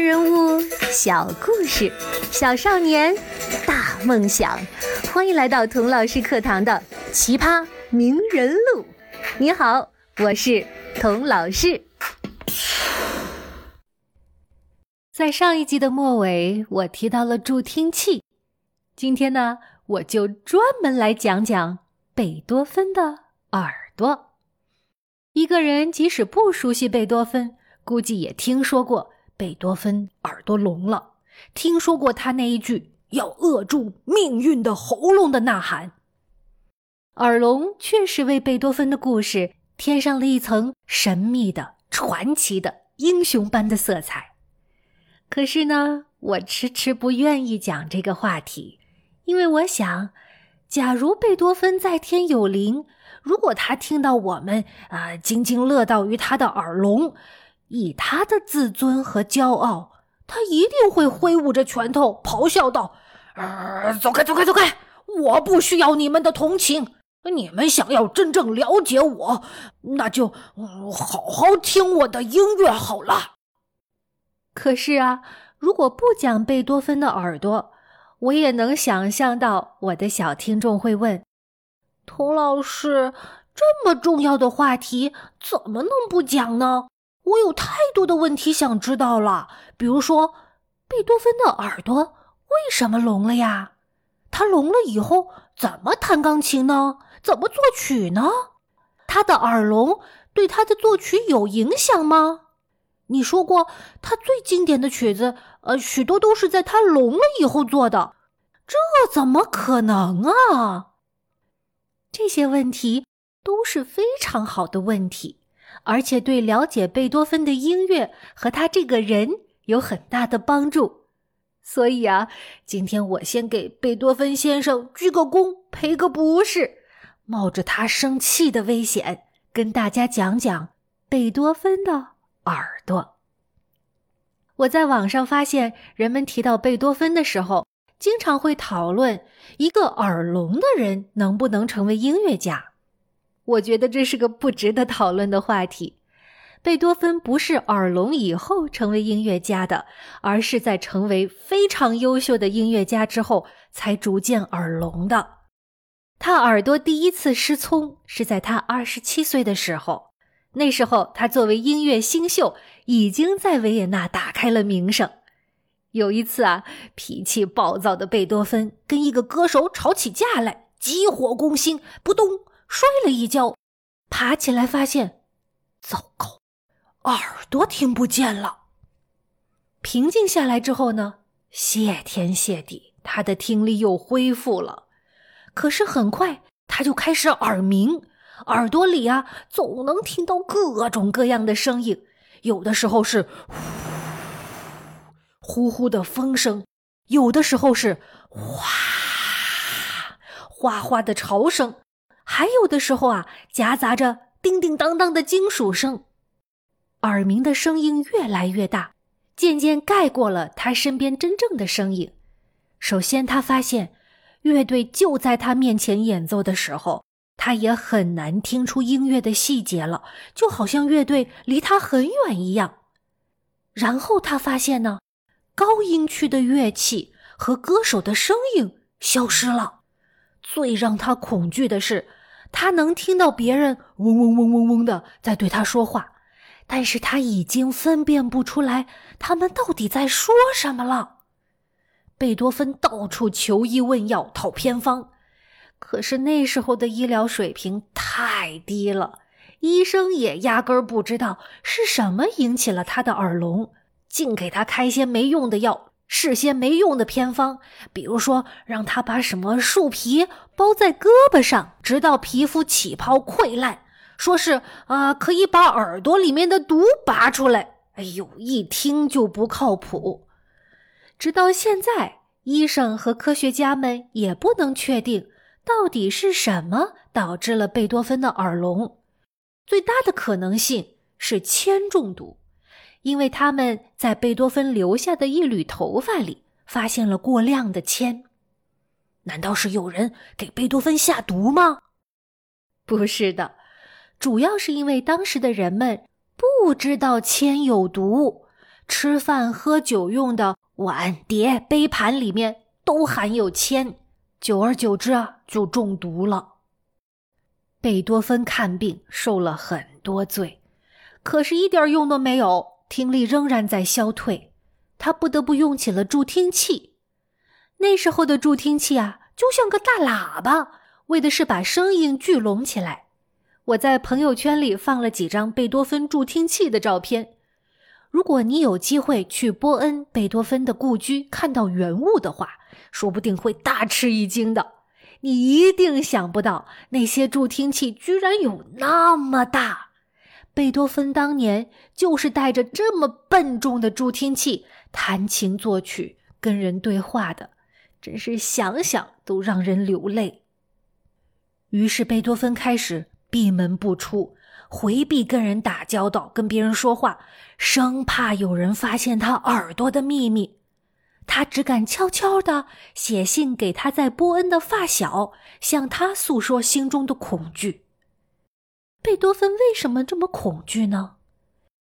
人物小故事，小少年大梦想。欢迎来到童老师课堂的《奇葩名人录》。你好，我是童老师。在上一集的末尾，我提到了助听器。今天呢，我就专门来讲讲贝多芬的耳朵。一个人即使不熟悉贝多芬，估计也听说过。贝多芬耳朵聋了，听说过他那一句要扼住命运的喉咙的呐喊。耳聋确实为贝多芬的故事添上了一层神秘的、传奇的、英雄般的色彩。可是呢，我迟迟不愿意讲这个话题，因为我想，假如贝多芬在天有灵，如果他听到我们啊津津乐道于他的耳聋。以他的自尊和骄傲，他一定会挥舞着拳头，咆哮道：“呃，走开，走开，走开！我不需要你们的同情。你们想要真正了解我，那就好好听我的音乐好了。”可是啊，如果不讲贝多芬的耳朵，我也能想象到我的小听众会问：“童老师，这么重要的话题，怎么能不讲呢？”我有太多的问题想知道了，比如说，贝多芬的耳朵为什么聋了呀？他聋了以后怎么弹钢琴呢？怎么作曲呢？他的耳聋对他的作曲有影响吗？你说过他最经典的曲子，呃，许多都是在他聋了以后做的，这怎么可能啊？这些问题都是非常好的问题。而且对了解贝多芬的音乐和他这个人有很大的帮助，所以啊，今天我先给贝多芬先生鞠个躬，赔个不是，冒着他生气的危险，跟大家讲讲贝多芬的耳朵。我在网上发现，人们提到贝多芬的时候，经常会讨论一个耳聋的人能不能成为音乐家。我觉得这是个不值得讨论的话题。贝多芬不是耳聋以后成为音乐家的，而是在成为非常优秀的音乐家之后才逐渐耳聋的。他耳朵第一次失聪是在他二十七岁的时候，那时候他作为音乐新秀已经在维也纳打开了名声。有一次啊，脾气暴躁的贝多芬跟一个歌手吵起架来，急火攻心，扑通。摔了一跤，爬起来发现，糟糕，耳朵听不见了。平静下来之后呢，谢天谢地，他的听力又恢复了。可是很快他就开始耳鸣，耳朵里啊总能听到各种各样的声音，有的时候是呼呼呼的风声，有的时候是哗哗哗的潮声。还有的时候啊，夹杂着叮叮当当的金属声，耳鸣的声音越来越大，渐渐盖过了他身边真正的声音。首先，他发现乐队就在他面前演奏的时候，他也很难听出音乐的细节了，就好像乐队离他很远一样。然后他发现呢，高音区的乐器和歌手的声音消失了。最让他恐惧的是。他能听到别人嗡嗡嗡嗡嗡的在对他说话，但是他已经分辨不出来他们到底在说什么了。贝多芬到处求医问药讨偏方，可是那时候的医疗水平太低了，医生也压根儿不知道是什么引起了他的耳聋，净给他开些没用的药。事先没用的偏方，比如说让他把什么树皮包在胳膊上，直到皮肤起泡溃烂，说是啊可以把耳朵里面的毒拔出来。哎呦，一听就不靠谱。直到现在，医生和科学家们也不能确定到底是什么导致了贝多芬的耳聋。最大的可能性是铅中毒。因为他们在贝多芬留下的一缕头发里发现了过量的铅，难道是有人给贝多芬下毒吗？不是的，主要是因为当时的人们不知道铅有毒，吃饭喝酒用的碗碟杯盘里面都含有铅，久而久之啊，就中毒了。贝多芬看病受了很多罪，可是一点用都没有，听力仍然在消退，他不得不用起了助听器。那时候的助听器啊，就像个大喇叭，为的是把声音聚拢起来。我在朋友圈里放了几张贝多芬助听器的照片。如果你有机会去波恩贝多芬的故居看到原物的话，说不定会大吃一惊的。你一定想不到，那些助听器居然有那么大。贝多芬当年就是带着这么笨重的助听器弹琴作曲、跟人对话的，真是想想都让人流泪。于是，贝多芬开始闭门不出，回避跟人打交道、跟别人说话，生怕有人发现他耳朵的秘密。他只敢悄悄地写信给他在波恩的发小，向他诉说心中的恐惧。贝多芬为什么这么恐惧呢？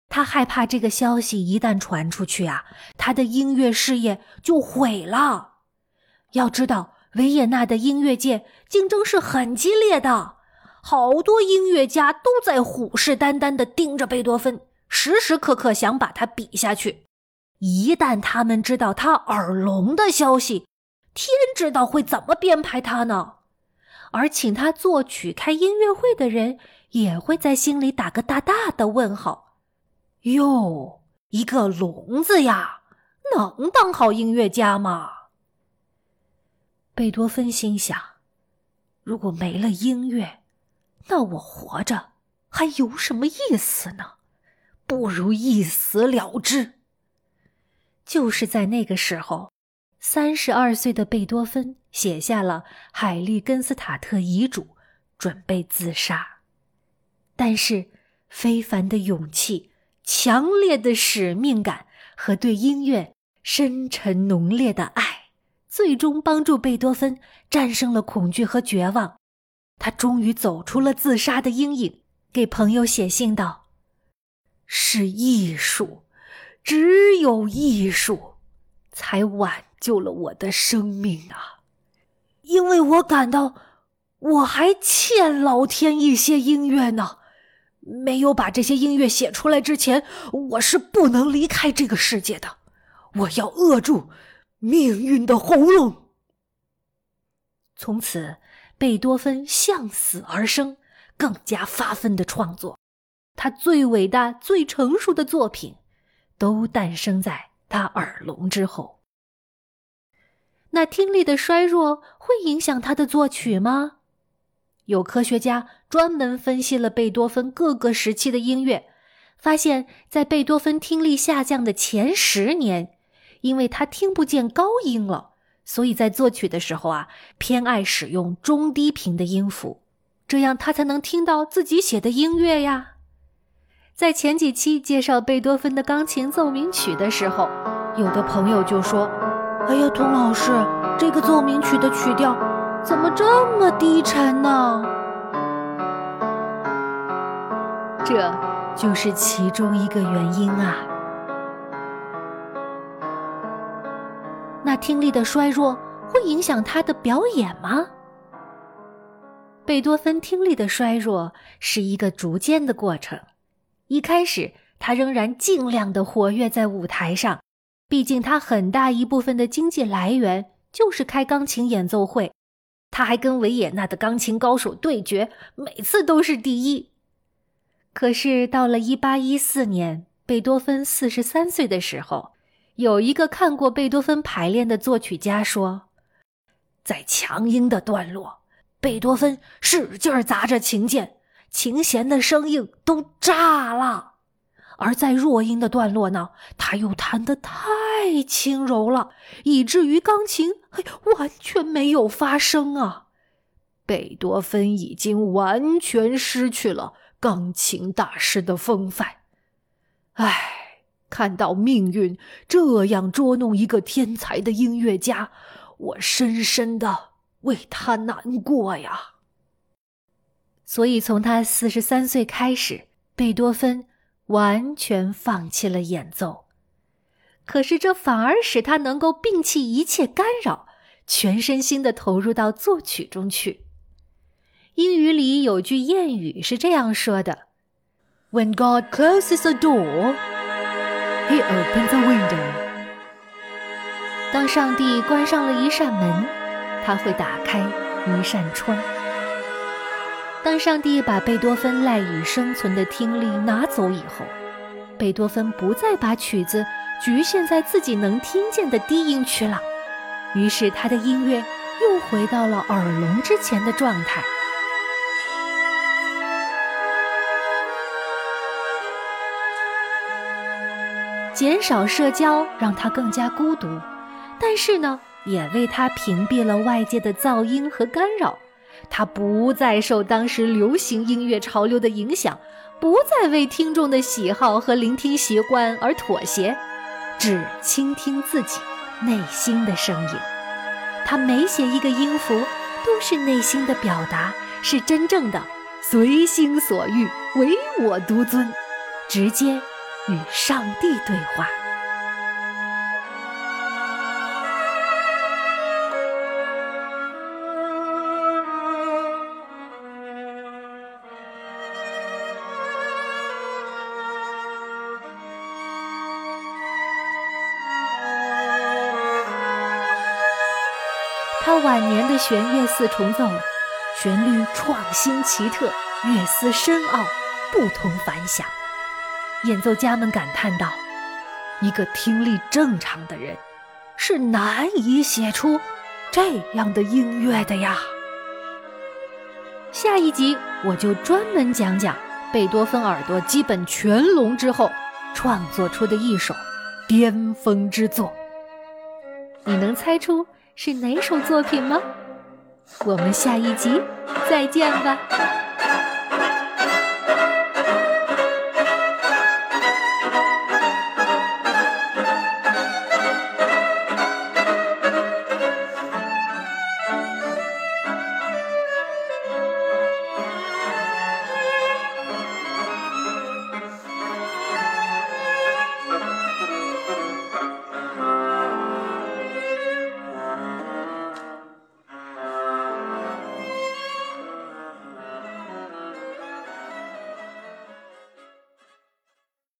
他害怕这个消息一旦传出去啊，他的音乐事业就毁了。要知道，维也纳的音乐界竞争是很激烈的，好多音乐家都在虎视眈眈地盯着贝多芬，时时刻刻想把他比下去。一旦他们知道他耳聋的消息，天知道会怎么编排他呢？而请他作曲、开音乐会的人也会在心里打个大大的问号。哟，一个聋子呀，能当好音乐家吗？贝多芬心想：如果没了音乐，那我活着还有什么意思呢？不如一死了之。就是在那个时候，三十二岁的贝多芬写下了海利根斯塔特遗嘱，准备自杀。但是，非凡的勇气、强烈的使命感和对音乐深沉浓烈的爱，最终帮助贝多芬战胜了恐惧和绝望。他终于走出了自杀的阴影，给朋友写信道：“是艺术。”只有艺术，才挽救了我的生命啊！因为我感到我还欠老天一些音乐呢。没有把这些音乐写出来之前，我是不能离开这个世界的。我要扼住命运的喉咙。从此，贝多芬向死而生，更加发奋的创作，他最伟大、最成熟的作品。都诞生在他耳聋之后。那听力的衰弱会影响他的作曲吗？有科学家专门分析了贝多芬各个时期的音乐，发现，在贝多芬听力下降的前十年，因为他听不见高音了，所以在作曲的时候啊，偏爱使用中低频的音符，这样他才能听到自己写的音乐呀。在前几期介绍贝多芬的钢琴奏鸣曲的时候，有的朋友就说：“哎呀，童老师，这个奏鸣曲的曲调怎么这么低沉呢？”这就是其中一个原因啊。那听力的衰弱会影响他的表演吗？贝多芬听力的衰弱是一个逐渐的过程。一开始，他仍然尽量的活跃在舞台上，毕竟他很大一部分的经济来源就是开钢琴演奏会。他还跟维也纳的钢琴高手对决，每次都是第一。可是到了一八一四年，贝多芬四十三岁的时候，有一个看过贝多芬排练的作曲家说，在强音的段落，贝多芬使劲砸着琴键。琴弦的声音都炸了，而在弱音的段落呢，他又弹得太轻柔了，以至于钢琴嘿完全没有发声啊！贝多芬已经完全失去了钢琴大师的风范。唉，看到命运这样捉弄一个天才的音乐家，我深深的为他难过呀。所以，从他四十三岁开始，贝多芬完全放弃了演奏。可是这反而使他能够摒弃一切干扰，全身心的投入到作曲中去。英语里有句谚语是这样说的：“When God closes a door, He opens a window。”当上帝关上了一扇门，他会打开一扇窗。当上帝把贝多芬赖以生存的听力拿走以后，贝多芬不再把曲子局限在自己能听见的低音区了，于是他的音乐又回到了耳聋之前的状态。减少社交让他更加孤独。但是呢，也为他屏蔽了外界的噪音和干扰，他不再受当时流行音乐潮流的影响，不再为听众的喜好和聆听习惯而妥协，只倾听自己内心的声音。他每写一个音符，都是内心的表达，是真正的随心所欲，唯我独尊，直接与上帝对话。他晚年的弦乐四重奏，旋律创新奇特，乐思深奥，不同凡响。演奏家们感叹道：“一个听力正常的人，是难以写出这样的音乐的呀。”下一集我就专门讲讲贝多芬耳朵基本全聋之后创作出的一首巅峰之作。你能猜出？是哪首作品吗？我们下一集再见吧。